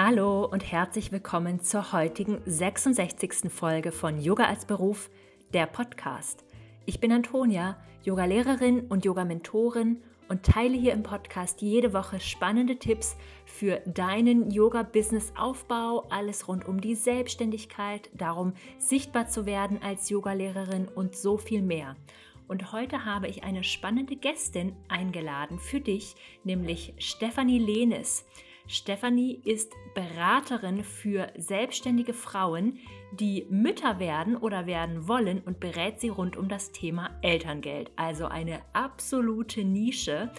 Hallo und herzlich willkommen zur heutigen 66. Folge von Yoga als Beruf, der Podcast. Ich bin Antonia, Yogalehrerin und Yoga-Mentorin und teile hier im Podcast jede Woche spannende Tipps für deinen Yoga-Business-Aufbau, alles rund um die Selbstständigkeit, darum sichtbar zu werden als Yogalehrerin und so viel mehr. Und heute habe ich eine spannende Gästin eingeladen für dich, nämlich Stefanie Lehnes. Stefanie ist Beraterin für selbstständige Frauen, die Mütter werden oder werden wollen und berät sie rund um das Thema Elterngeld. Also eine absolute Nische.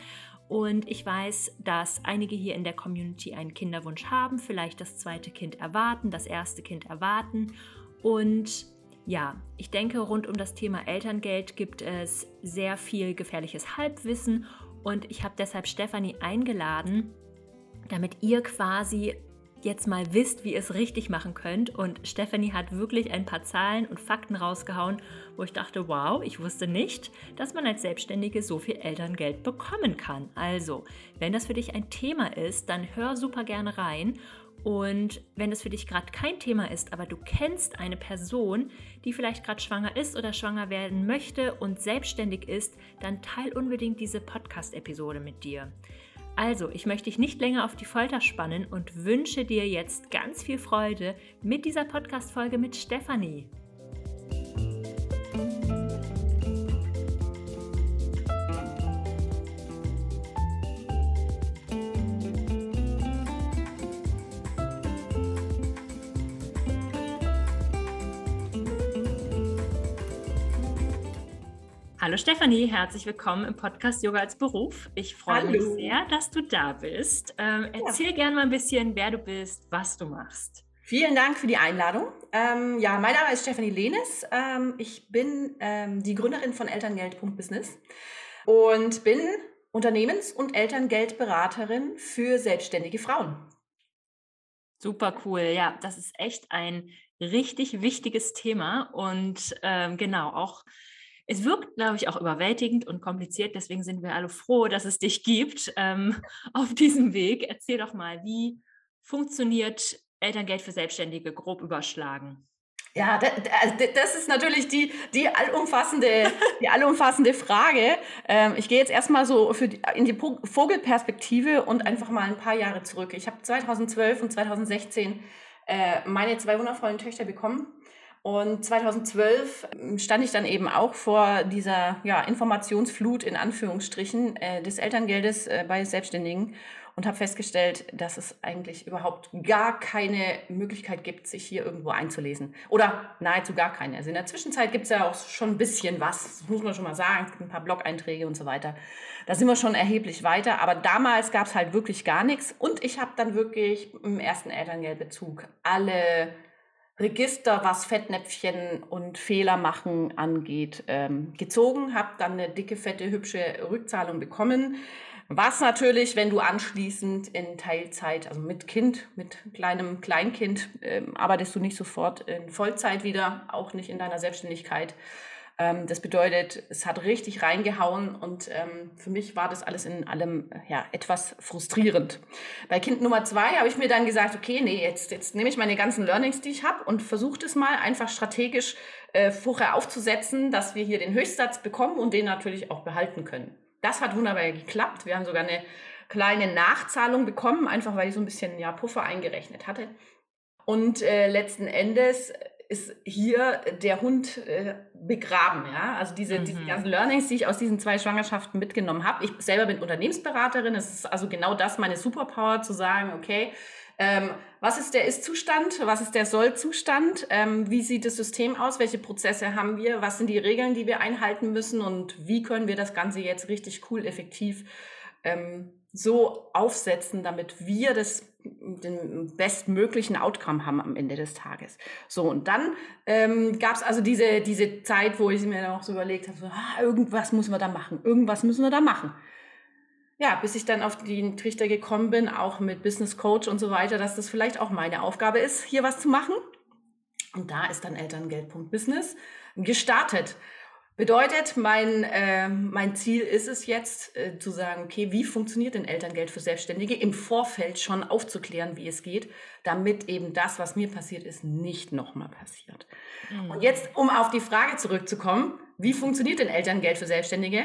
Und ich weiß, dass einige hier in der Community einen Kinderwunsch haben, vielleicht das zweite Kind erwarten, das erste Kind erwarten. Und ja, ich denke, rund um das Thema Elterngeld gibt es sehr viel gefährliches Halbwissen. Und ich habe deshalb Stefanie eingeladen, damit ihr quasi jetzt mal wisst, wie ihr es richtig machen könnt. Und Stephanie hat wirklich ein paar Zahlen und Fakten rausgehauen, wo ich dachte, wow, ich wusste nicht, dass man als Selbstständige so viel Elterngeld bekommen kann. Also, wenn das für dich ein Thema ist, dann hör super gerne rein. Und wenn das für dich gerade kein Thema ist, aber du kennst eine Person, die vielleicht gerade schwanger ist oder schwanger werden möchte und selbstständig ist, dann teil unbedingt diese Podcast-Episode mit dir. Also, ich möchte dich nicht länger auf die Folter spannen und wünsche dir jetzt ganz viel Freude mit dieser Podcast-Folge mit Stefanie. Hallo Stefanie, herzlich willkommen im Podcast Yoga als Beruf. Ich freue Hallo. mich sehr, dass du da bist. Ähm, erzähl ja. gerne mal ein bisschen, wer du bist, was du machst. Vielen Dank für die Einladung. Ähm, ja, mein Name ist Stefanie Lehnes. Ähm, ich bin ähm, die Gründerin von Elterngeld.business und bin Unternehmens- und Elterngeldberaterin für selbstständige Frauen. Super cool. Ja, das ist echt ein richtig wichtiges Thema und ähm, genau auch es wirkt, glaube ich, auch überwältigend und kompliziert. Deswegen sind wir alle froh, dass es dich gibt ähm, auf diesem Weg. Erzähl doch mal, wie funktioniert Elterngeld für Selbstständige grob überschlagen? Ja, also das ist natürlich die, die, allumfassende, die allumfassende Frage. Ähm, ich gehe jetzt erstmal so für die, in die Vogelperspektive und einfach mal ein paar Jahre zurück. Ich habe 2012 und 2016 äh, meine zwei wundervollen Töchter bekommen und 2012 ähm, stand ich dann eben auch vor dieser ja, Informationsflut in Anführungsstrichen äh, des Elterngeldes äh, bei Selbstständigen und habe festgestellt, dass es eigentlich überhaupt gar keine Möglichkeit gibt, sich hier irgendwo einzulesen. Oder nahezu gar keine. Also in der Zwischenzeit gibt es ja auch schon ein bisschen was, das muss man schon mal sagen, ein paar Blog-Einträge und so weiter. Da sind wir schon erheblich weiter, aber damals gab es halt wirklich gar nichts. Und ich habe dann wirklich im ersten Elterngeldbezug alle Register, was Fettnäpfchen und Fehler machen angeht, ähm, gezogen, habe dann eine dicke, fette, hübsche Rückzahlung bekommen. Was natürlich, wenn du anschließend in Teilzeit, also mit Kind, mit kleinem Kleinkind, ähm, arbeitest du nicht sofort in Vollzeit wieder, auch nicht in deiner Selbstständigkeit. Ähm, das bedeutet, es hat richtig reingehauen und ähm, für mich war das alles in allem ja, etwas frustrierend. Bei Kind Nummer zwei habe ich mir dann gesagt, okay, nee, jetzt, jetzt nehme ich meine ganzen Learnings, die ich habe und versuche das mal einfach strategisch äh, vorher aufzusetzen, dass wir hier den Höchstsatz bekommen und den natürlich auch behalten können. Das hat wunderbar geklappt. Wir haben sogar eine kleine Nachzahlung bekommen, einfach weil ich so ein bisschen ja, Puffer eingerechnet hatte. Und äh, letzten Endes ist hier der Hund äh, begraben. Ja? Also diese, mhm. diese ganzen Learnings, die ich aus diesen zwei Schwangerschaften mitgenommen habe. Ich selber bin Unternehmensberaterin. Es ist also genau das meine Superpower, zu sagen, okay, ähm, was ist der Ist-Zustand? Was ist der Soll-Zustand? Ähm, wie sieht das System aus? Welche Prozesse haben wir? Was sind die Regeln, die wir einhalten müssen? Und wie können wir das Ganze jetzt richtig cool, effektiv ähm, so aufsetzen, damit wir das den bestmöglichen Outcome haben am Ende des Tages. So, und dann ähm, gab es also diese, diese Zeit, wo ich mir dann auch so überlegt habe, so, ah, irgendwas müssen wir da machen, irgendwas müssen wir da machen. Ja, bis ich dann auf den Trichter gekommen bin, auch mit Business Coach und so weiter, dass das vielleicht auch meine Aufgabe ist, hier was zu machen. Und da ist dann Elterngeld.business gestartet. Bedeutet, mein, äh, mein Ziel ist es jetzt äh, zu sagen, okay, wie funktioniert denn Elterngeld für Selbstständige? Im Vorfeld schon aufzuklären, wie es geht, damit eben das, was mir passiert ist, nicht nochmal passiert. Mhm. Und jetzt, um auf die Frage zurückzukommen, wie funktioniert denn Elterngeld für Selbstständige?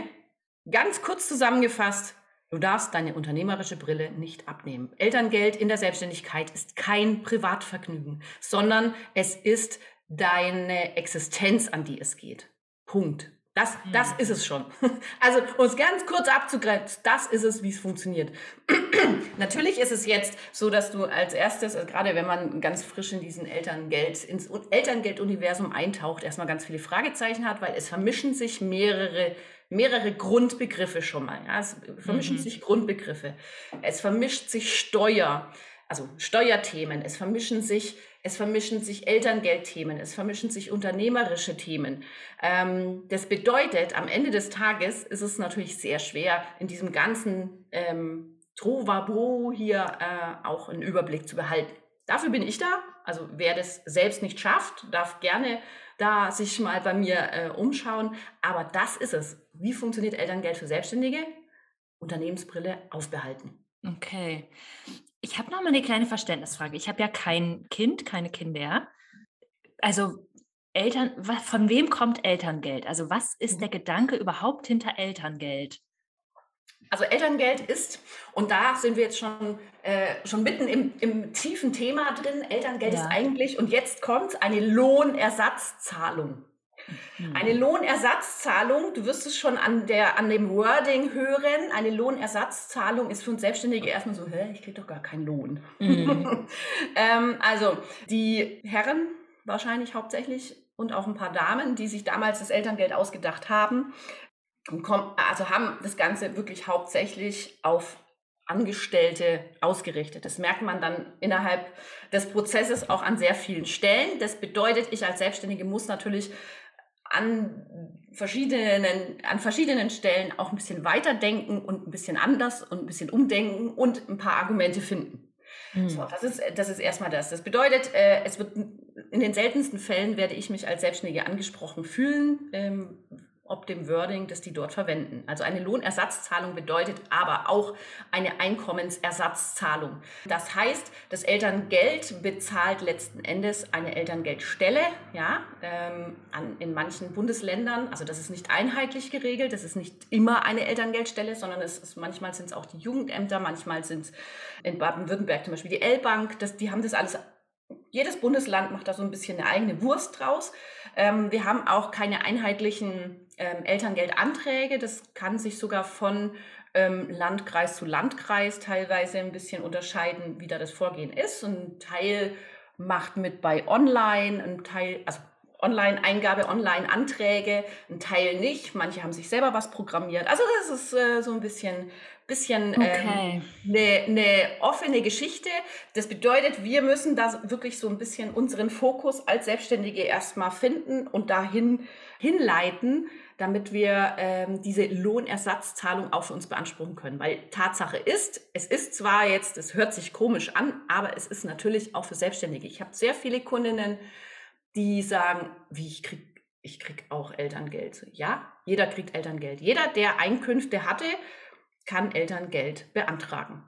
Ganz kurz zusammengefasst, du darfst deine unternehmerische Brille nicht abnehmen. Elterngeld in der Selbstständigkeit ist kein Privatvergnügen, sondern es ist deine Existenz, an die es geht. Punkt. Das, das ist es schon. Also, um es ganz kurz abzugrenzen, das ist es, wie es funktioniert. Natürlich ist es jetzt so, dass du als erstes, also gerade wenn man ganz frisch in diesen Elterngeld, ins Elterngelduniversum eintaucht, erstmal ganz viele Fragezeichen hat, weil es vermischen sich mehrere, mehrere Grundbegriffe schon mal. Ja? Es vermischen mhm. sich Grundbegriffe. Es vermischt sich Steuer, also Steuerthemen. Es vermischen sich es vermischen sich Elterngeldthemen, es vermischen sich unternehmerische Themen. Ähm, das bedeutet, am Ende des Tages ist es natürlich sehr schwer, in diesem ganzen ähm, Trovabo hier äh, auch einen Überblick zu behalten. Dafür bin ich da. Also wer das selbst nicht schafft, darf gerne da sich mal bei mir äh, umschauen. Aber das ist es. Wie funktioniert Elterngeld für Selbstständige? Unternehmensbrille aufbehalten. Okay. Ich habe noch mal eine kleine Verständnisfrage. Ich habe ja kein Kind, keine Kinder. Also Eltern, von wem kommt Elterngeld? Also was ist der mhm. Gedanke überhaupt hinter Elterngeld? Also Elterngeld ist, und da sind wir jetzt schon, äh, schon mitten im, im, tiefen Thema drin, Elterngeld ja. ist eigentlich, und jetzt kommt eine Lohnersatzzahlung. Mhm. Eine Lohnersatzzahlung, du wirst es schon an, der, an dem Wording hören, eine Lohnersatzzahlung ist für uns Selbstständige erstmal so, hä, ich kriege doch gar keinen Lohn. Mhm. ähm, also die Herren wahrscheinlich hauptsächlich und auch ein paar Damen, die sich damals das Elterngeld ausgedacht haben, also haben das Ganze wirklich hauptsächlich auf Angestellte ausgerichtet. Das merkt man dann innerhalb des Prozesses auch an sehr vielen Stellen. Das bedeutet, ich als Selbstständige muss natürlich an verschiedenen, an verschiedenen Stellen auch ein bisschen weiterdenken und ein bisschen anders und ein bisschen umdenken und ein paar Argumente finden. Mhm. So, das ist, das ist erstmal das. Das bedeutet, äh, es wird in den seltensten Fällen werde ich mich als Selbstständige angesprochen fühlen, ähm, ob dem Wording, das die dort verwenden. Also eine Lohnersatzzahlung bedeutet aber auch eine Einkommensersatzzahlung. Das heißt, das Elterngeld bezahlt letzten Endes eine Elterngeldstelle, ja, ähm, an, in manchen Bundesländern. Also das ist nicht einheitlich geregelt, das ist nicht immer eine Elterngeldstelle, sondern es ist, manchmal sind es auch die Jugendämter, manchmal sind es in Baden-Württemberg zum Beispiel die L-Bank, die haben das alles jedes Bundesland macht da so ein bisschen eine eigene Wurst draus. Ähm, wir haben auch keine einheitlichen ähm, Elterngeldanträge. Das kann sich sogar von ähm, Landkreis zu Landkreis teilweise ein bisschen unterscheiden, wie da das Vorgehen ist. Ein Teil macht mit bei Online, ein Teil, also Online-Eingabe, Online-Anträge, ein Teil nicht. Manche haben sich selber was programmiert. Also das ist äh, so ein bisschen, bisschen eine okay. ähm, ne, ne offene Geschichte. Das bedeutet, wir müssen da wirklich so ein bisschen unseren Fokus als Selbstständige erstmal finden und dahin hinleiten, damit wir ähm, diese Lohnersatzzahlung auch für uns beanspruchen können. Weil Tatsache ist, es ist zwar jetzt, es hört sich komisch an, aber es ist natürlich auch für Selbstständige. Ich habe sehr viele Kundinnen, die sagen, wie ich krieg, ich krieg auch Elterngeld. Ja, jeder kriegt Elterngeld. Jeder, der Einkünfte hatte, kann Elterngeld beantragen.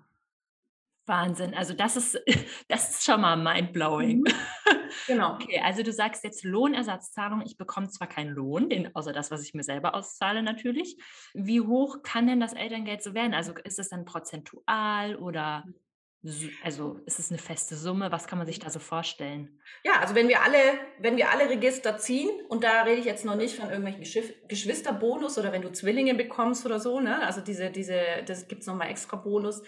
Wahnsinn. Also das ist, das ist schon mal mindblowing. Mhm. Genau. Okay, also du sagst jetzt Lohnersatzzahlung. Ich bekomme zwar keinen Lohn, den, außer das, was ich mir selber auszahle natürlich. Wie hoch kann denn das Elterngeld so werden? Also ist es dann prozentual oder. Also ist es eine feste Summe? Was kann man sich da so vorstellen? Ja, also wenn wir alle, wenn wir alle Register ziehen, und da rede ich jetzt noch nicht von irgendwelchen Geschwisterbonus oder wenn du Zwillinge bekommst oder so, ne? Also diese, diese, das gibt es nochmal extra Bonus.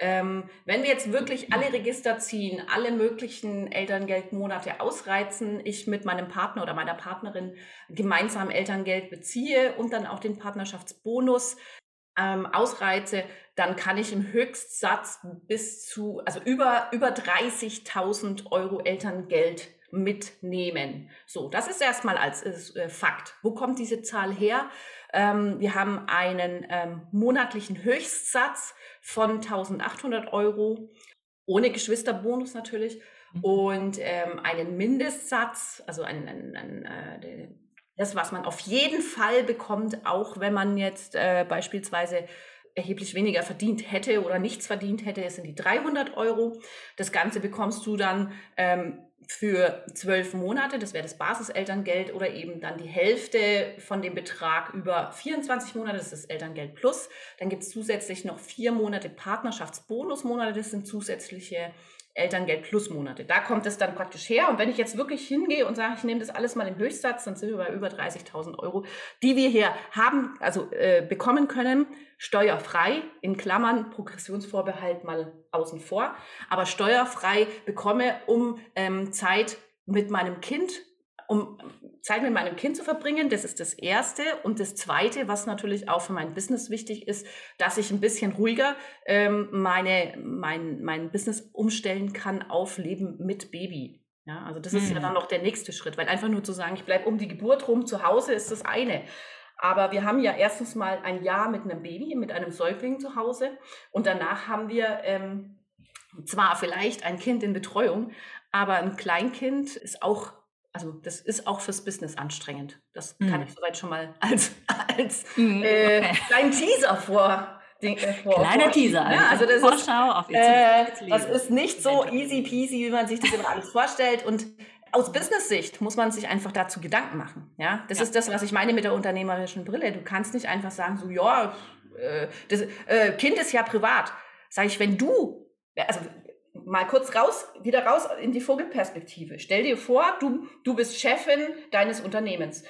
Ähm, wenn wir jetzt wirklich alle Register ziehen, alle möglichen Elterngeldmonate ausreizen, ich mit meinem Partner oder meiner Partnerin gemeinsam Elterngeld beziehe und dann auch den Partnerschaftsbonus ähm, ausreize, dann kann ich im Höchstsatz bis zu, also über, über 30.000 Euro Elterngeld mitnehmen. So, das ist erstmal als äh, Fakt. Wo kommt diese Zahl her? Ähm, wir haben einen ähm, monatlichen Höchstsatz von 1.800 Euro, ohne Geschwisterbonus natürlich, mhm. und ähm, einen Mindestsatz, also einen, einen, einen äh, Das, was man auf jeden Fall bekommt, auch wenn man jetzt äh, beispielsweise erheblich weniger verdient hätte oder nichts verdient hätte, sind die 300 Euro. Das Ganze bekommst du dann ähm, für zwölf Monate, das wäre das Basiselterngeld, oder eben dann die Hälfte von dem Betrag über 24 Monate, das ist das Elterngeld Plus. Dann gibt es zusätzlich noch vier Monate Partnerschaftsbonusmonate, das sind zusätzliche Elterngeld plus Monate. Da kommt es dann praktisch her. Und wenn ich jetzt wirklich hingehe und sage, ich nehme das alles mal im Höchstsatz, dann sind wir bei über 30.000 Euro, die wir hier haben, also äh, bekommen können, steuerfrei, in Klammern Progressionsvorbehalt mal außen vor, aber steuerfrei bekomme, um ähm, Zeit mit meinem Kind um Zeit mit meinem Kind zu verbringen. Das ist das Erste. Und das Zweite, was natürlich auch für mein Business wichtig ist, dass ich ein bisschen ruhiger ähm, meine, mein, mein Business umstellen kann auf Leben mit Baby. Ja, also das ist ja dann mhm. noch der nächste Schritt, weil einfach nur zu sagen, ich bleibe um die Geburt rum zu Hause, ist das eine. Aber wir haben ja erstens mal ein Jahr mit einem Baby, mit einem Säugling zu Hause und danach haben wir ähm, zwar vielleicht ein Kind in Betreuung, aber ein Kleinkind ist auch also das ist auch fürs Business anstrengend. Das mhm. kann ich soweit schon mal als, als mhm, äh, okay. kleinen Teaser vor. Den, äh, vor Kleiner vor, Teaser. Ja, also das Vorschau ist, auf äh, Das ist nicht so easy peasy, wie man sich das immer alles vorstellt. Und aus Business-Sicht muss man sich einfach dazu Gedanken machen. Ja, das ja. ist das, was ich meine mit der unternehmerischen Brille. Du kannst nicht einfach sagen, so ja, äh, das äh, Kind ist ja privat. Sag ich, wenn du, also mal kurz raus, wieder raus in die Vogelperspektive. Stell dir vor, du, du bist Chefin deines Unternehmens.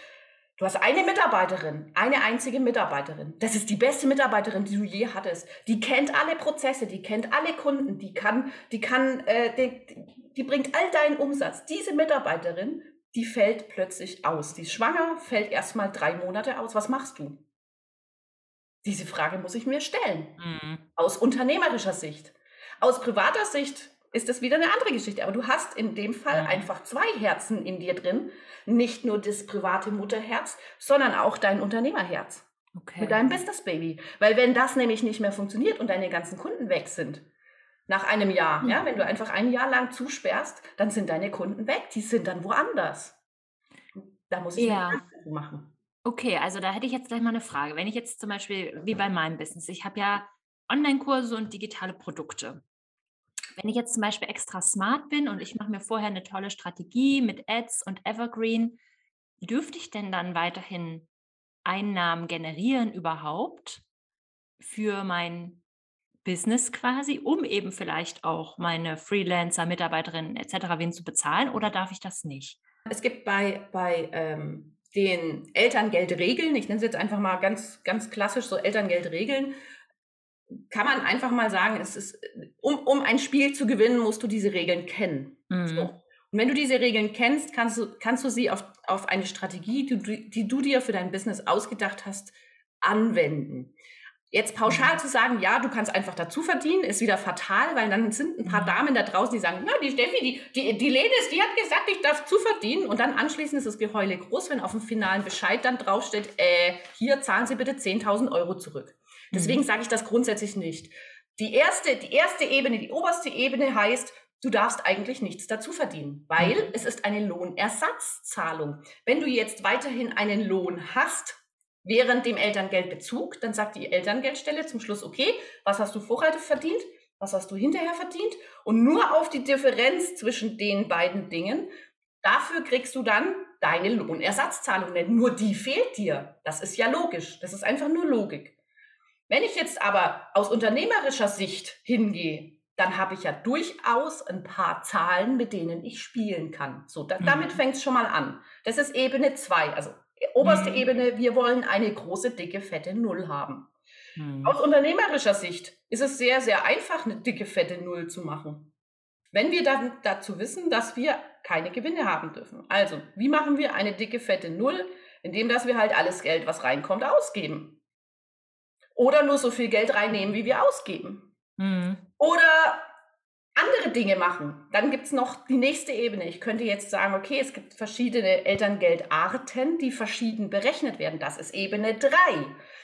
Du hast eine Mitarbeiterin, eine einzige Mitarbeiterin. Das ist die beste Mitarbeiterin, die du je hattest. Die kennt alle Prozesse, die kennt alle Kunden, die kann, die kann, äh, die, die bringt all deinen Umsatz. Diese Mitarbeiterin, die fällt plötzlich aus. Die ist schwanger, fällt erstmal drei Monate aus. Was machst du? Diese Frage muss ich mir stellen. Mhm. Aus unternehmerischer Sicht. Aus privater Sicht ist das wieder eine andere Geschichte. Aber du hast in dem Fall ja. einfach zwei Herzen in dir drin. Nicht nur das private Mutterherz, sondern auch dein Unternehmerherz. Okay. Mit deinem Business Baby. Weil wenn das nämlich nicht mehr funktioniert und deine ganzen Kunden weg sind, nach einem Jahr, mhm. ja, wenn du einfach ein Jahr lang zusperrst, dann sind deine Kunden weg. Die sind dann woanders. Da muss ich ja. machen. Okay, also da hätte ich jetzt gleich mal eine Frage. Wenn ich jetzt zum Beispiel, wie bei meinem Business, ich habe ja Online-Kurse und digitale Produkte. Wenn ich jetzt zum Beispiel extra smart bin und ich mache mir vorher eine tolle Strategie mit Ads und Evergreen, dürfte ich denn dann weiterhin Einnahmen generieren überhaupt für mein Business quasi, um eben vielleicht auch meine Freelancer, Mitarbeiterinnen etc. wen zu bezahlen oder darf ich das nicht? Es gibt bei, bei ähm, den Elterngeldregeln, ich nenne es jetzt einfach mal ganz, ganz klassisch so Elterngeldregeln, kann man einfach mal sagen, es ist, um, um ein Spiel zu gewinnen, musst du diese Regeln kennen. Mhm. So. Und wenn du diese Regeln kennst, kannst du, kannst du sie auf, auf eine Strategie, die, die du dir für dein Business ausgedacht hast, anwenden. Jetzt pauschal mhm. zu sagen, ja, du kannst einfach dazu verdienen, ist wieder fatal, weil dann sind ein paar mhm. Damen da draußen, die sagen, ja, die Steffi, die, die, die Lenis, die hat gesagt, ich darf zu verdienen. Und dann anschließend ist das Geheule groß, wenn auf dem finalen Bescheid dann draufsteht, äh, hier zahlen Sie bitte 10.000 Euro zurück. Deswegen mhm. sage ich das grundsätzlich nicht. Die erste, die erste Ebene, die oberste Ebene heißt, du darfst eigentlich nichts dazu verdienen, weil mhm. es ist eine Lohnersatzzahlung. Wenn du jetzt weiterhin einen Lohn hast, während dem Elterngeldbezug, dann sagt die Elterngeldstelle zum Schluss, okay, was hast du vorher verdient? Was hast du hinterher verdient? Und nur auf die Differenz zwischen den beiden Dingen, dafür kriegst du dann deine Lohnersatzzahlung. Denn nur die fehlt dir. Das ist ja logisch. Das ist einfach nur Logik. Wenn ich jetzt aber aus unternehmerischer Sicht hingehe, dann habe ich ja durchaus ein paar Zahlen, mit denen ich spielen kann. So, da, mhm. damit fängt es schon mal an. Das ist Ebene 2, also oberste mhm. Ebene, wir wollen eine große, dicke, fette Null haben. Mhm. Aus unternehmerischer Sicht ist es sehr, sehr einfach, eine dicke, fette Null zu machen. Wenn wir dann dazu wissen, dass wir keine Gewinne haben dürfen. Also, wie machen wir eine dicke, fette Null? Indem, dass wir halt alles Geld, was reinkommt, ausgeben. Oder nur so viel Geld reinnehmen, wie wir ausgeben. Mhm. Oder andere Dinge machen. Dann gibt es noch die nächste Ebene. Ich könnte jetzt sagen, okay, es gibt verschiedene Elterngeldarten, die verschieden berechnet werden. Das ist Ebene 3.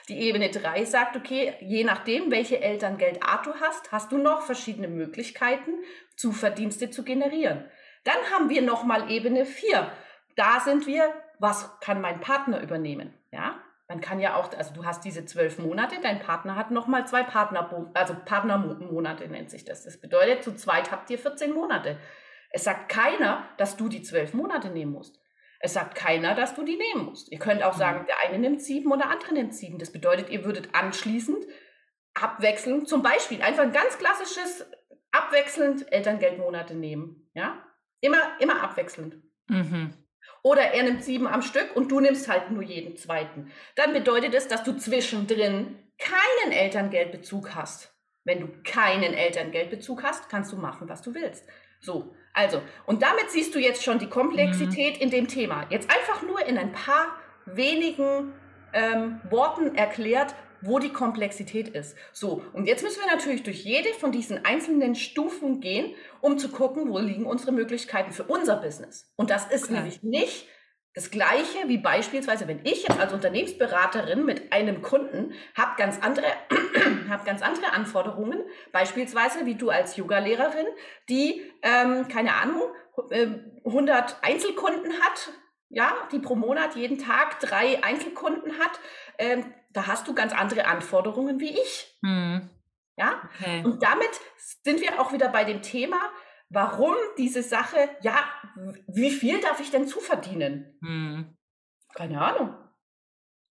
Die Ebene 3 sagt, okay, je nachdem, welche Elterngeldart du hast, hast du noch verschiedene Möglichkeiten, Zuverdienste zu generieren. Dann haben wir nochmal Ebene 4. Da sind wir was kann mein Partner übernehmen? Ja, man kann ja auch, also du hast diese zwölf Monate, dein Partner hat nochmal zwei Partner, also Partnermonate nennt sich das. Das bedeutet, zu zweit habt ihr 14 Monate. Es sagt keiner, dass du die zwölf Monate nehmen musst. Es sagt keiner, dass du die nehmen musst. Ihr könnt auch sagen, mhm. der eine nimmt sieben oder der andere nimmt sieben. Das bedeutet, ihr würdet anschließend abwechselnd, zum Beispiel einfach ein ganz klassisches abwechselnd Elterngeldmonate nehmen. Ja? Immer, immer abwechselnd. Mhm. Oder er nimmt sieben am Stück und du nimmst halt nur jeden zweiten. Dann bedeutet es, dass du zwischendrin keinen Elterngeldbezug hast. Wenn du keinen Elterngeldbezug hast, kannst du machen, was du willst. So, also, und damit siehst du jetzt schon die Komplexität mhm. in dem Thema. Jetzt einfach nur in ein paar wenigen ähm, Worten erklärt, wo die Komplexität ist. So, und jetzt müssen wir natürlich durch jede von diesen einzelnen Stufen gehen, um zu gucken, wo liegen unsere Möglichkeiten für unser Business. Und das ist okay. nämlich nicht das Gleiche wie beispielsweise, wenn ich jetzt als Unternehmensberaterin mit einem Kunden habe ganz andere, hab ganz andere Anforderungen, beispielsweise wie du als Yoga-Lehrerin, die, ähm, keine Ahnung, 100 äh, Einzelkunden hat, ja, die pro Monat jeden Tag drei Einzelkunden hat, ähm, da hast du ganz andere Anforderungen wie ich. Hm. Ja, okay. und damit sind wir auch wieder bei dem Thema, warum diese Sache, ja, wie viel darf ich denn zuverdienen? Hm. Keine Ahnung.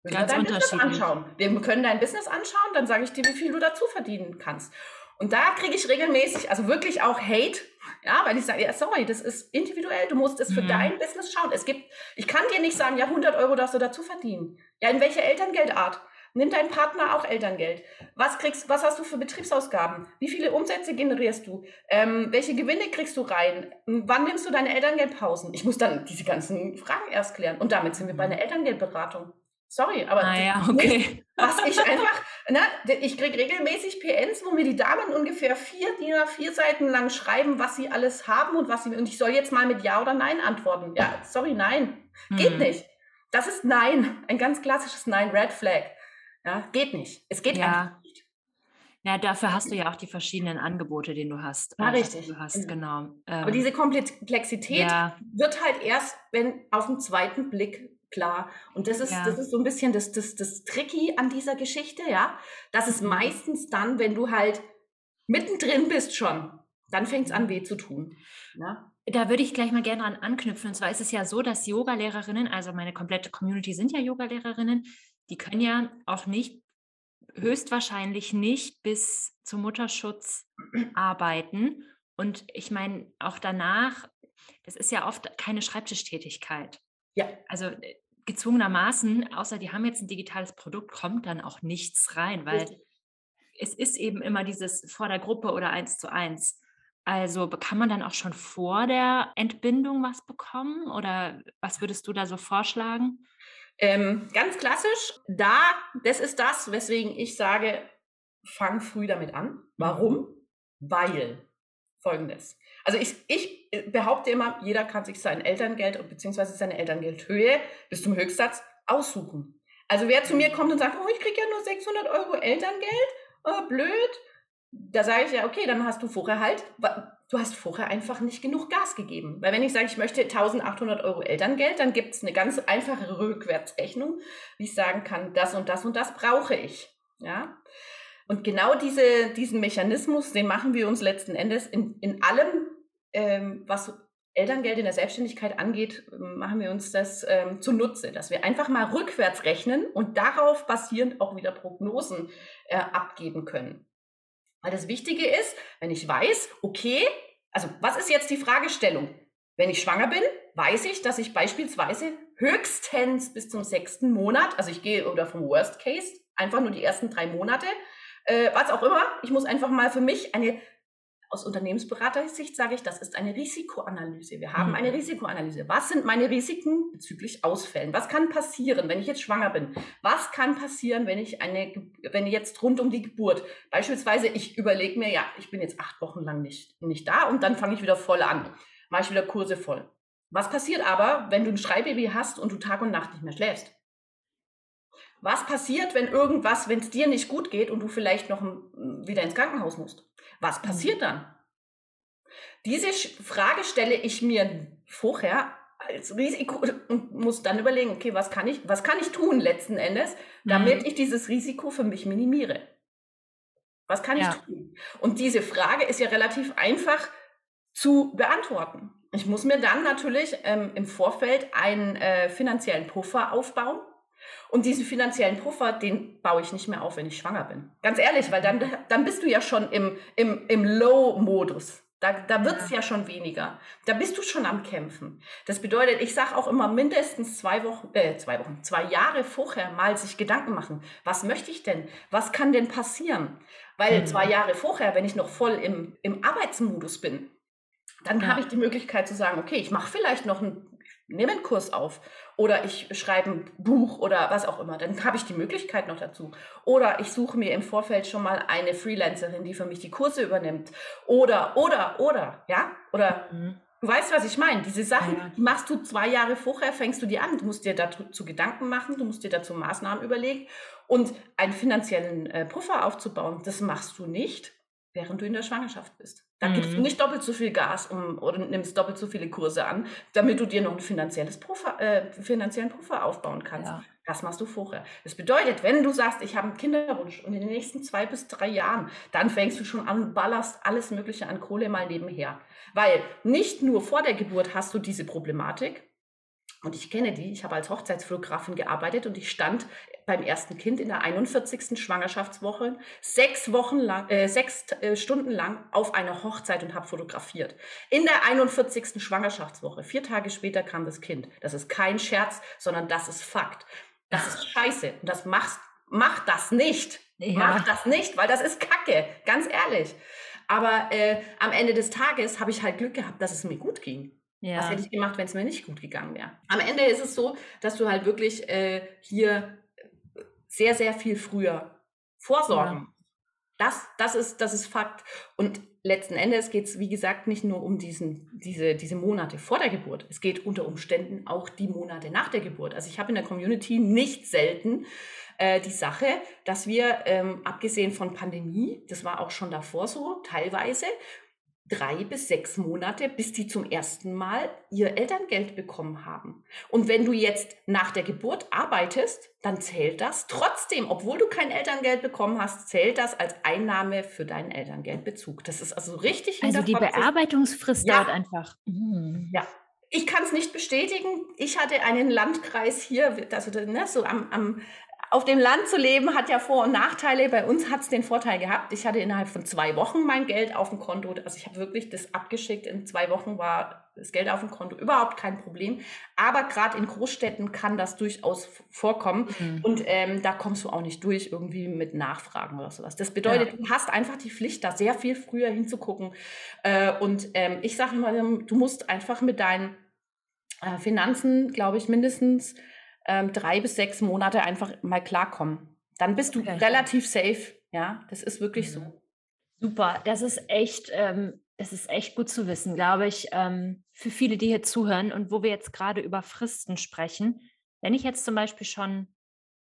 Wir Ganz dein Business anschauen. Wir können dein Business anschauen, dann sage ich dir, wie viel du dazu verdienen kannst. Und da kriege ich regelmäßig, also wirklich auch Hate, ja, weil ich sage, ja, sorry, das ist individuell, du musst es für mhm. dein Business schauen. Es gibt, ich kann dir nicht sagen, ja, 100 Euro darfst du dazu verdienen. Ja, in welcher Elterngeldart? Nimmt dein Partner auch Elterngeld? Was kriegst, was hast du für Betriebsausgaben? Wie viele Umsätze generierst du? Ähm, welche Gewinne kriegst du rein? Wann nimmst du deine Elterngeldpausen? Ich muss dann diese ganzen Fragen erst klären. Und damit sind wir bei einer Elterngeldberatung. Sorry, aber ah, ja, okay. was ich einfach, ne, ich kriege regelmäßig PNs, wo mir die Damen ungefähr vier DIN vier Seiten lang schreiben, was sie alles haben und was sie, und ich soll jetzt mal mit Ja oder Nein antworten. Ja, sorry, nein. Geht hm. nicht. Das ist Nein. Ein ganz klassisches Nein, Red Flag. Ja, geht nicht. Es geht ja. einfach nicht. Ja, dafür hast du ja auch die verschiedenen Angebote, die du hast. Ja, richtig. Du hast, genau. genau. Aber ähm, diese Komplexität ja. wird halt erst, wenn auf den zweiten Blick klar. Und das ist, ja. das ist so ein bisschen das, das, das Tricky an dieser Geschichte, ja. Das ist mhm. meistens dann, wenn du halt mittendrin bist schon, dann fängt es an, weh zu tun. Ja? Da würde ich gleich mal gerne dran anknüpfen. Und zwar ist es ja so, dass Yoga-Lehrerinnen, also meine komplette Community sind ja Yoga-Lehrerinnen, die können ja auch nicht, höchstwahrscheinlich nicht bis zum Mutterschutz arbeiten. Und ich meine, auch danach, das ist ja oft keine Schreibtischtätigkeit. Ja. Also äh, gezwungenermaßen, außer die haben jetzt ein digitales Produkt, kommt dann auch nichts rein, weil Richtig. es ist eben immer dieses vor der Gruppe oder eins zu eins. Also kann man dann auch schon vor der Entbindung was bekommen oder was würdest du da so vorschlagen? Ähm, ganz klassisch, da, das ist das, weswegen ich sage, fang früh damit an. Warum? Weil folgendes. Also ich, ich behaupte immer, jeder kann sich sein Elterngeld bzw. seine Elterngeldhöhe bis zum Höchstsatz aussuchen. Also wer zu mir kommt und sagt, oh, ich kriege ja nur 600 Euro Elterngeld, oh, blöd, da sage ich ja, okay, dann hast du vorher halt, du hast vorher einfach nicht genug Gas gegeben. Weil wenn ich sage, ich möchte 1800 Euro Elterngeld, dann gibt es eine ganz einfache Rückwärtsrechnung, wie ich sagen kann, das und das und das brauche ich. Ja. Und genau diese, diesen Mechanismus, den machen wir uns letzten Endes in, in allem, ähm, was Elterngeld in der Selbstständigkeit angeht, machen wir uns das ähm, zunutze, dass wir einfach mal rückwärts rechnen und darauf basierend auch wieder Prognosen äh, abgeben können. Weil das Wichtige ist, wenn ich weiß, okay, also was ist jetzt die Fragestellung? Wenn ich schwanger bin, weiß ich, dass ich beispielsweise höchstens bis zum sechsten Monat, also ich gehe oder vom Worst Case, einfach nur die ersten drei Monate, äh, was auch immer, ich muss einfach mal für mich eine aus Unternehmensberatersicht sage ich, das ist eine Risikoanalyse. Wir haben eine mhm. Risikoanalyse. Was sind meine Risiken bezüglich Ausfällen? Was kann passieren, wenn ich jetzt schwanger bin? Was kann passieren, wenn ich eine, wenn jetzt rund um die Geburt, beispielsweise ich überlege mir, ja, ich bin jetzt acht Wochen lang nicht, nicht da und dann fange ich wieder voll an, mache ich wieder Kurse voll. Was passiert aber, wenn du ein Schreibaby hast und du Tag und Nacht nicht mehr schläfst? Was passiert, wenn irgendwas, wenn es dir nicht gut geht und du vielleicht noch wieder ins Krankenhaus musst? Was passiert mhm. dann? Diese Frage stelle ich mir vorher als Risiko und muss dann überlegen, okay, was kann ich, was kann ich tun letzten Endes, damit mhm. ich dieses Risiko für mich minimiere? Was kann ja. ich tun? Und diese Frage ist ja relativ einfach zu beantworten. Ich muss mir dann natürlich ähm, im Vorfeld einen äh, finanziellen Puffer aufbauen. Und diesen finanziellen Puffer, den baue ich nicht mehr auf, wenn ich schwanger bin. Ganz ehrlich, weil dann, dann bist du ja schon im, im, im Low-Modus. Da, da wird es ja. ja. schon weniger. Da bist du schon am Kämpfen. Das bedeutet, ich sage auch immer mindestens zwei Wochen, äh, zwei Wochen, zwei Jahre vorher mal sich Gedanken machen. Was möchte ich denn? Was kann denn passieren? Weil mhm. zwei Jahre vorher, wenn ich noch voll im, im Arbeitsmodus bin, dann ja. habe ich die Möglichkeit zu sagen, okay, ich mache vielleicht noch einen, nehme einen Kurs auf oder ich schreibe ein Buch oder was auch immer. Dann habe ich die Möglichkeit noch dazu. Oder ich suche mir im Vorfeld schon mal eine Freelancerin, die für mich die Kurse übernimmt. Oder, oder, oder, ja? Oder mhm. du weißt, was ich meine. Diese Sachen, ja. die machst du zwei Jahre vorher, fängst du die an. Du musst dir dazu Gedanken machen, du musst dir dazu Maßnahmen überlegen. Und einen finanziellen äh, Puffer aufzubauen, das machst du nicht, während du in der Schwangerschaft bist. Da mhm. gibst du mhm. nicht doppelt so viel Gas um, oder nimmst doppelt so viele Kurse an, damit du dir noch ein finanzielles Puffer, äh, finanziellen Puffer aufbauen kannst. Ja. Das machst du vorher. Das bedeutet, wenn du sagst, ich habe einen Kinderwunsch und in den nächsten zwei bis drei Jahren, dann fängst du schon an, ballerst alles Mögliche an Kohle mal nebenher. Weil nicht nur vor der Geburt hast du diese Problematik, und ich kenne die, ich habe als Hochzeitsfotografin gearbeitet und ich stand beim ersten Kind in der 41. Schwangerschaftswoche sechs Wochen lang, äh, sechs äh, Stunden lang auf einer Hochzeit und habe fotografiert. In der 41. Schwangerschaftswoche, vier Tage später kam das Kind. Das ist kein Scherz, sondern das ist Fakt. Das ist scheiße. Und das machst, mach das nicht. Ja. Mach das nicht, weil das ist Kacke, ganz ehrlich. Aber äh, am Ende des Tages habe ich halt Glück gehabt, dass es mir gut ging. Ja. Was hätte ich gemacht, wenn es mir nicht gut gegangen wäre? Am Ende ist es so, dass du halt wirklich äh, hier sehr, sehr viel früher vorsorgen. Ja. Das, das, ist, das ist Fakt. Und letzten Endes geht es, wie gesagt, nicht nur um diesen, diese, diese Monate vor der Geburt. Es geht unter Umständen auch die Monate nach der Geburt. Also ich habe in der Community nicht selten äh, die Sache, dass wir, ähm, abgesehen von Pandemie, das war auch schon davor so, teilweise, drei bis sechs Monate, bis die zum ersten Mal ihr Elterngeld bekommen haben. Und wenn du jetzt nach der Geburt arbeitest, dann zählt das trotzdem, obwohl du kein Elterngeld bekommen hast, zählt das als Einnahme für deinen Elterngeldbezug. Das ist also richtig. Also die Bearbeitungsfrist ja. dauert einfach. Mhm. Ja. Ich kann es nicht bestätigen. Ich hatte einen Landkreis hier, also ne, so am, am auf dem Land zu leben hat ja Vor- und Nachteile. Bei uns hat es den Vorteil gehabt, ich hatte innerhalb von zwei Wochen mein Geld auf dem Konto. Also ich habe wirklich das abgeschickt. In zwei Wochen war das Geld auf dem Konto überhaupt kein Problem. Aber gerade in Großstädten kann das durchaus vorkommen. Mhm. Und ähm, da kommst du auch nicht durch irgendwie mit Nachfragen oder sowas. Das bedeutet, ja. du hast einfach die Pflicht, da sehr viel früher hinzugucken. Äh, und ähm, ich sage immer, du musst einfach mit deinen äh, Finanzen, glaube ich, mindestens ähm, drei bis sechs Monate einfach mal klarkommen. Dann bist du okay. relativ safe. Ja, das ist wirklich mhm. so. Super, das ist echt, ähm, das ist echt gut zu wissen, glaube ich, ähm, für viele, die hier zuhören und wo wir jetzt gerade über Fristen sprechen. Wenn ich jetzt zum Beispiel schon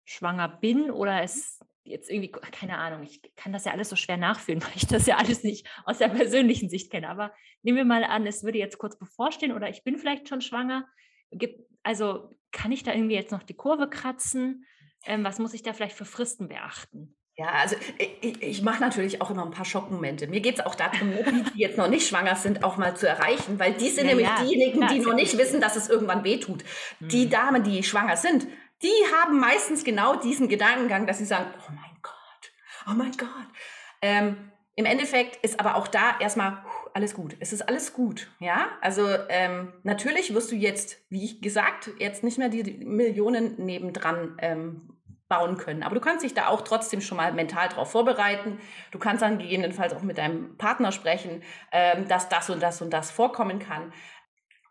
schwanger bin oder es jetzt irgendwie, keine Ahnung, ich kann das ja alles so schwer nachfühlen, weil ich das ja alles nicht aus der persönlichen Sicht kenne. Aber nehmen wir mal an, es würde jetzt kurz bevorstehen oder ich bin vielleicht schon schwanger. Gibt, also kann ich da irgendwie jetzt noch die Kurve kratzen? Ähm, was muss ich da vielleicht für Fristen beachten? Ja, also ich, ich mache natürlich auch immer ein paar Schockmomente. Mir geht es auch darum, die, die jetzt noch nicht schwanger sind, auch mal zu erreichen, weil die sind ja, nämlich ja. diejenigen, die ja, noch nicht wissen, dass es irgendwann wehtut. Mhm. Die Damen, die schwanger sind, die haben meistens genau diesen Gedankengang, dass sie sagen, oh mein Gott, oh mein Gott. Ähm, Im Endeffekt ist aber auch da erstmal alles gut. Es ist alles gut, ja. Also ähm, natürlich wirst du jetzt, wie gesagt, jetzt nicht mehr die Millionen nebendran ähm, bauen können. Aber du kannst dich da auch trotzdem schon mal mental darauf vorbereiten. Du kannst dann gegebenenfalls auch mit deinem Partner sprechen, ähm, dass das und das und das vorkommen kann.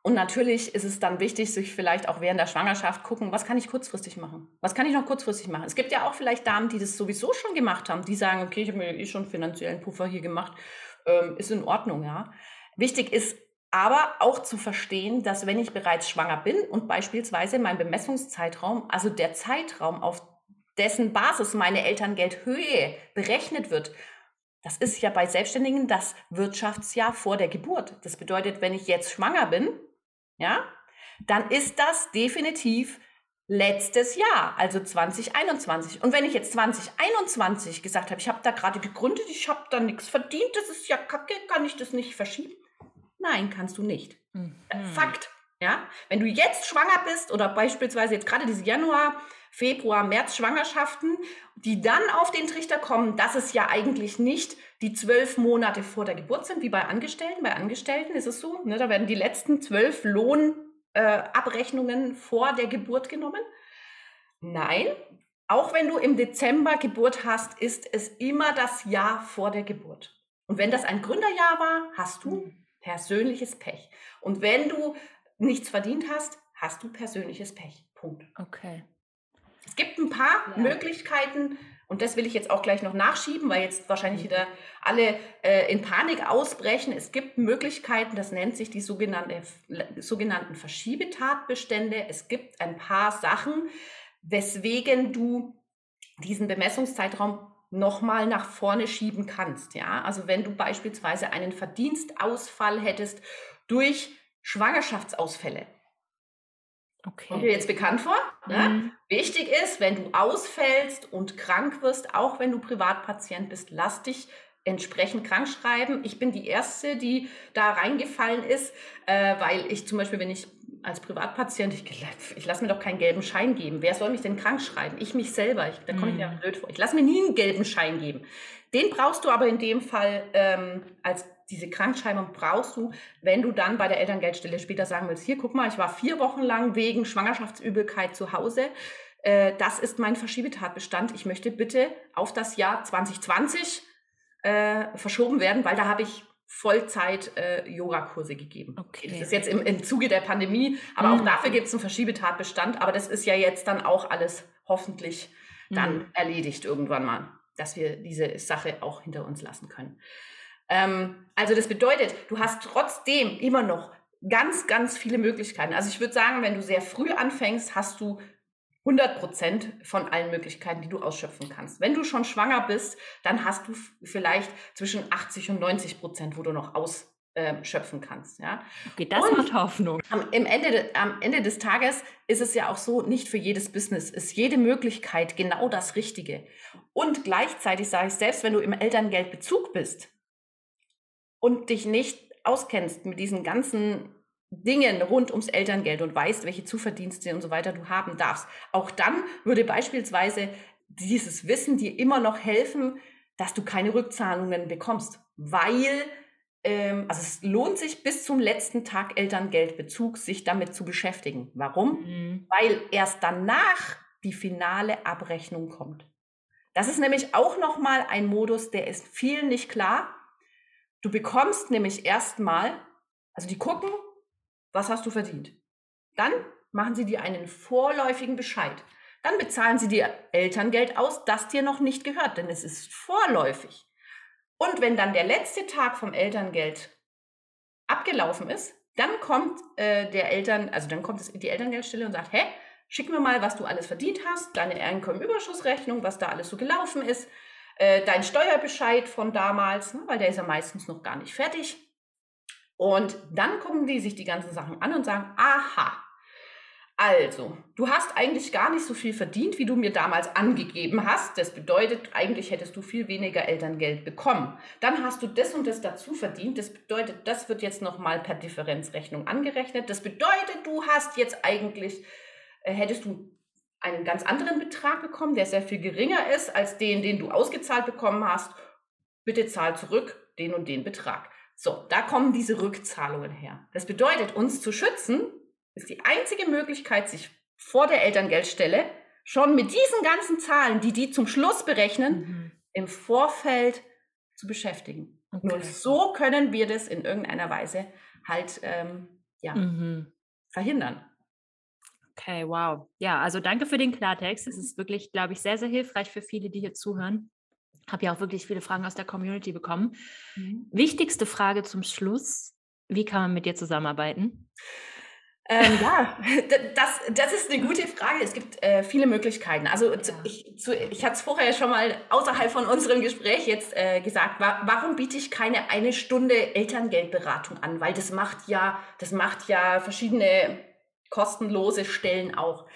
Und natürlich ist es dann wichtig, sich vielleicht auch während der Schwangerschaft gucken, was kann ich kurzfristig machen? Was kann ich noch kurzfristig machen? Es gibt ja auch vielleicht Damen, die das sowieso schon gemacht haben, die sagen, okay, ich habe mir eh schon finanziellen Puffer hier gemacht ähm, ist in Ordnung, ja. Wichtig ist aber auch zu verstehen, dass wenn ich bereits schwanger bin und beispielsweise mein Bemessungszeitraum, also der Zeitraum, auf dessen Basis meine Elterngeldhöhe berechnet wird, das ist ja bei Selbstständigen das Wirtschaftsjahr vor der Geburt. Das bedeutet, wenn ich jetzt schwanger bin, ja, dann ist das definitiv letztes Jahr, also 2021. Und wenn ich jetzt 2021 gesagt habe, ich habe da gerade gegründet, ich habe da nichts verdient, das ist ja kacke, kann ich das nicht verschieben? Nein, kannst du nicht. Mhm. Fakt. Ja, wenn du jetzt schwanger bist oder beispielsweise jetzt gerade diese Januar, Februar, März Schwangerschaften, die dann auf den Trichter kommen, dass es ja eigentlich nicht die zwölf Monate vor der Geburt sind, wie bei Angestellten. Bei Angestellten ist es so, ne, da werden die letzten zwölf Lohnabrechnungen äh, vor der Geburt genommen. Nein, auch wenn du im Dezember Geburt hast, ist es immer das Jahr vor der Geburt. Und wenn das ein Gründerjahr war, hast du mhm. persönliches Pech. Und wenn du nichts verdient hast, hast du persönliches Pech. Punkt. Okay. Es gibt ein paar ja. Möglichkeiten, und das will ich jetzt auch gleich noch nachschieben, weil jetzt wahrscheinlich mhm. wieder alle äh, in Panik ausbrechen. Es gibt Möglichkeiten, das nennt sich die sogenannte, sogenannten Verschiebetatbestände. Es gibt ein paar Sachen, weswegen du diesen Bemessungszeitraum nochmal nach vorne schieben kannst. Ja? Also wenn du beispielsweise einen Verdienstausfall hättest durch Schwangerschaftsausfälle. Okay. Kommt dir jetzt bekannt vor? Ne? Mhm. Wichtig ist, wenn du ausfällst und krank wirst, auch wenn du Privatpatient bist, lass dich entsprechend krank schreiben. Ich bin die Erste, die da reingefallen ist, äh, weil ich zum Beispiel, wenn ich als Privatpatient, ich, ich lasse mir doch keinen gelben Schein geben. Wer soll mich denn krank schreiben? Ich mich selber. Ich, da komme ich mir mhm. blöd vor. Ich lasse mir nie einen gelben Schein geben. Den brauchst du aber in dem Fall ähm, als diese Krankschreibung brauchst du, wenn du dann bei der Elterngeldstelle später sagen willst, hier, guck mal, ich war vier Wochen lang wegen Schwangerschaftsübelkeit zu Hause. Äh, das ist mein Verschiebetatbestand. Ich möchte bitte auf das Jahr 2020 äh, verschoben werden, weil da habe ich Vollzeit äh, Yogakurse gegeben. Okay. Das ist jetzt im, im Zuge der Pandemie, aber mhm. auch dafür gibt es einen Verschiebetatbestand. Aber das ist ja jetzt dann auch alles hoffentlich dann mhm. erledigt irgendwann mal, dass wir diese Sache auch hinter uns lassen können. Ähm, also das bedeutet, du hast trotzdem immer noch ganz, ganz viele Möglichkeiten. Also ich würde sagen, wenn du sehr früh anfängst, hast du 100 Prozent von allen Möglichkeiten, die du ausschöpfen kannst. Wenn du schon schwanger bist, dann hast du vielleicht zwischen 80 und 90 Prozent, wo du noch ausschöpfen kannst. Ja? Okay, das und macht Hoffnung. Am, Ende, am Ende des Tages ist es ja auch so, nicht für jedes Business ist jede Möglichkeit genau das Richtige. Und gleichzeitig sage ich, selbst wenn du im Elterngeldbezug bist, und dich nicht auskennst mit diesen ganzen Dingen rund ums Elterngeld und weißt, welche Zuverdienste und so weiter du haben darfst, auch dann würde beispielsweise dieses Wissen dir immer noch helfen, dass du keine Rückzahlungen bekommst, weil ähm, also es lohnt sich bis zum letzten Tag Elterngeldbezug, sich damit zu beschäftigen. Warum? Mhm. Weil erst danach die finale Abrechnung kommt. Das ist nämlich auch nochmal ein Modus, der ist vielen nicht klar. Du bekommst nämlich erstmal, also die gucken, was hast du verdient. Dann machen sie dir einen vorläufigen Bescheid. Dann bezahlen sie dir Elterngeld aus, das dir noch nicht gehört, denn es ist vorläufig. Und wenn dann der letzte Tag vom Elterngeld abgelaufen ist, dann kommt äh, der Eltern, also dann kommt es die Elterngeldstelle und sagt, hä, schick mir mal, was du alles verdient hast, deine Einkommenüberschussrechnung, was da alles so gelaufen ist. Äh, dein Steuerbescheid von damals, ne, weil der ist ja meistens noch gar nicht fertig. Und dann gucken die sich die ganzen Sachen an und sagen, aha, also, du hast eigentlich gar nicht so viel verdient, wie du mir damals angegeben hast. Das bedeutet, eigentlich hättest du viel weniger Elterngeld bekommen. Dann hast du das und das dazu verdient. Das bedeutet, das wird jetzt nochmal per Differenzrechnung angerechnet. Das bedeutet, du hast jetzt eigentlich, äh, hättest du einen ganz anderen Betrag bekommen, der sehr viel geringer ist als den, den du ausgezahlt bekommen hast. Bitte zahl zurück den und den Betrag. So, da kommen diese Rückzahlungen her. Das bedeutet, uns zu schützen, ist die einzige Möglichkeit, sich vor der Elterngeldstelle schon mit diesen ganzen Zahlen, die die zum Schluss berechnen, mhm. im Vorfeld zu beschäftigen. Okay. Nur so können wir das in irgendeiner Weise halt ähm, ja, mhm. verhindern. Okay, wow. Ja, also danke für den Klartext. Es ist wirklich, glaube ich, sehr, sehr hilfreich für viele, die hier zuhören. Habe ja auch wirklich viele Fragen aus der Community bekommen. Mhm. Wichtigste Frage zum Schluss. Wie kann man mit dir zusammenarbeiten? Ähm, ja, das, das ist eine gute Frage. Es gibt äh, viele Möglichkeiten. Also ja. ich, zu, ich hatte es vorher schon mal außerhalb von unserem Gespräch jetzt äh, gesagt, wa warum biete ich keine eine Stunde Elterngeldberatung an? Weil das macht ja, das macht ja verschiedene kostenlose Stellen auch,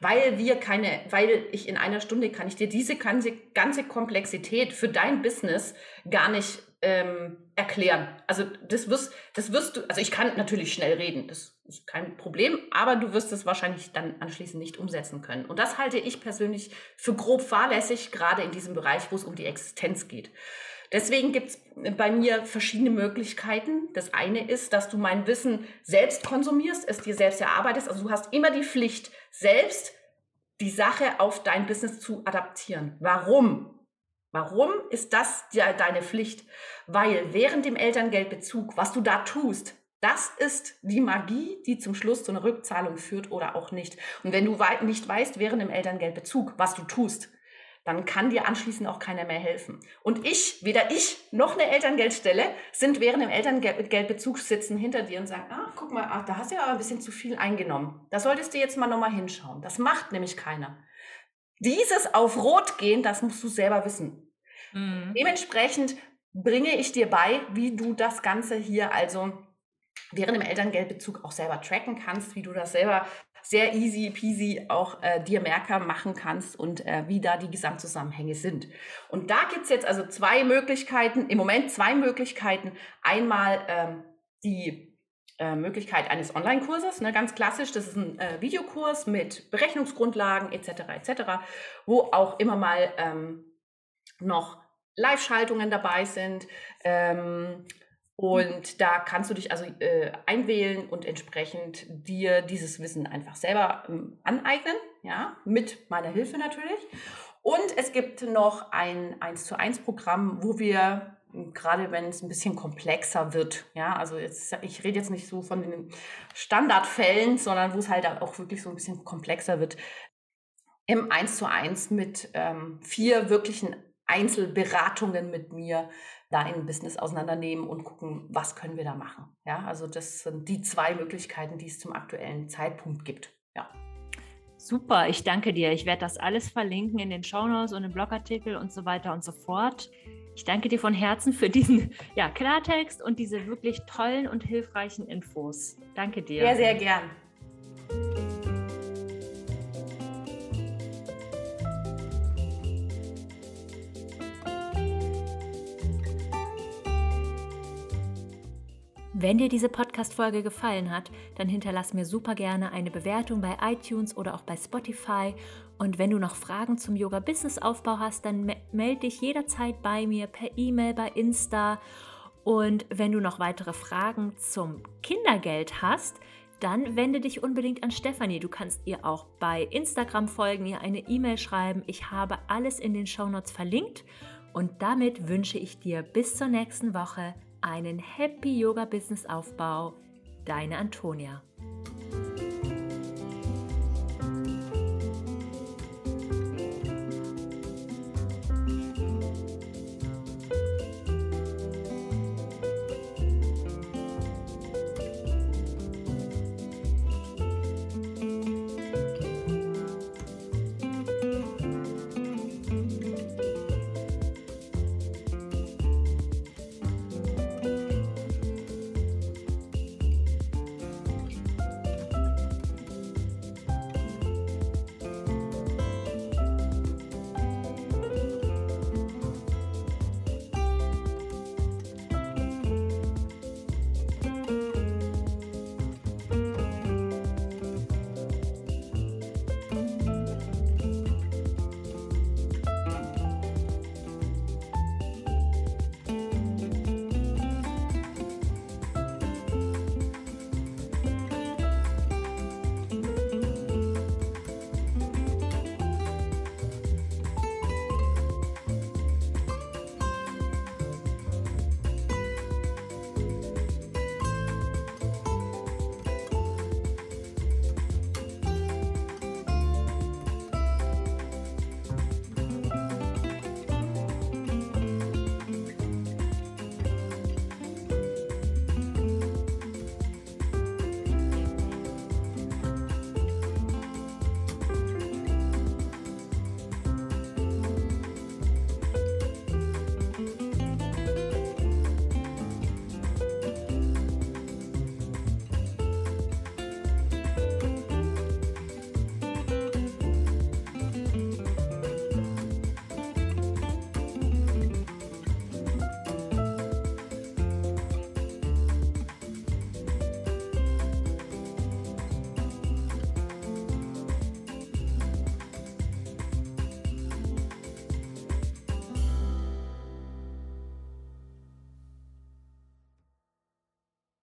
weil wir keine, weil ich in einer Stunde kann ich dir diese ganze, ganze Komplexität für dein Business gar nicht ähm, erklären. Also das wirst, das wirst du, also ich kann natürlich schnell reden, das ist kein Problem, aber du wirst es wahrscheinlich dann anschließend nicht umsetzen können. Und das halte ich persönlich für grob fahrlässig, gerade in diesem Bereich, wo es um die Existenz geht. Deswegen gibt es bei mir verschiedene Möglichkeiten. Das eine ist, dass du mein Wissen selbst konsumierst, es dir selbst erarbeitest. Also du hast immer die Pflicht, selbst die Sache auf dein Business zu adaptieren. Warum? Warum ist das deine Pflicht? Weil während dem Elterngeldbezug, was du da tust, das ist die Magie, die zum Schluss zu einer Rückzahlung führt oder auch nicht. Und wenn du nicht weißt, während dem Elterngeldbezug, was du tust, dann kann dir anschließend auch keiner mehr helfen. Und ich, weder ich noch eine Elterngeldstelle, sind während dem Elterngeldbezug sitzen hinter dir und sagen, ah, guck mal, ach, da hast du ja aber ein bisschen zu viel eingenommen. Da solltest du jetzt mal nochmal hinschauen. Das macht nämlich keiner. Dieses auf Rot gehen, das musst du selber wissen. Mhm. Dementsprechend bringe ich dir bei, wie du das Ganze hier also während dem Elterngeldbezug auch selber tracken kannst, wie du das selber sehr easy peasy auch äh, dir Merker machen kannst und äh, wie da die Gesamtzusammenhänge sind. Und da gibt es jetzt also zwei Möglichkeiten, im Moment zwei Möglichkeiten. Einmal ähm, die äh, Möglichkeit eines Online-Kurses, ne, ganz klassisch, das ist ein äh, Videokurs mit Berechnungsgrundlagen etc. etc., wo auch immer mal ähm, noch Live-Schaltungen dabei sind, ähm, und da kannst du dich also äh, einwählen und entsprechend dir dieses Wissen einfach selber ähm, aneignen, ja, mit meiner Hilfe natürlich. Und es gibt noch ein 1 zu 1 Programm, wo wir gerade wenn es ein bisschen komplexer wird, ja, also jetzt, ich rede jetzt nicht so von den Standardfällen, sondern wo es halt auch wirklich so ein bisschen komplexer wird, im 1 zu 1 mit ähm, vier wirklichen Einzelberatungen mit mir da ein Business auseinandernehmen und gucken, was können wir da machen. Ja, also das sind die zwei Möglichkeiten, die es zum aktuellen Zeitpunkt gibt. Ja. Super, ich danke dir. Ich werde das alles verlinken in den Shownotes und im Blogartikel und so weiter und so fort. Ich danke dir von Herzen für diesen ja, Klartext und diese wirklich tollen und hilfreichen Infos. Danke dir. Sehr, sehr gern. Wenn dir diese Podcast-Folge gefallen hat, dann hinterlass mir super gerne eine Bewertung bei iTunes oder auch bei Spotify. Und wenn du noch Fragen zum Yoga-Business-Aufbau hast, dann melde dich jederzeit bei mir per E-Mail, bei Insta. Und wenn du noch weitere Fragen zum Kindergeld hast, dann wende dich unbedingt an Stefanie. Du kannst ihr auch bei Instagram folgen, ihr eine E-Mail schreiben. Ich habe alles in den Shownotes verlinkt. Und damit wünsche ich dir bis zur nächsten Woche einen Happy Yoga Business Aufbau. Deine Antonia.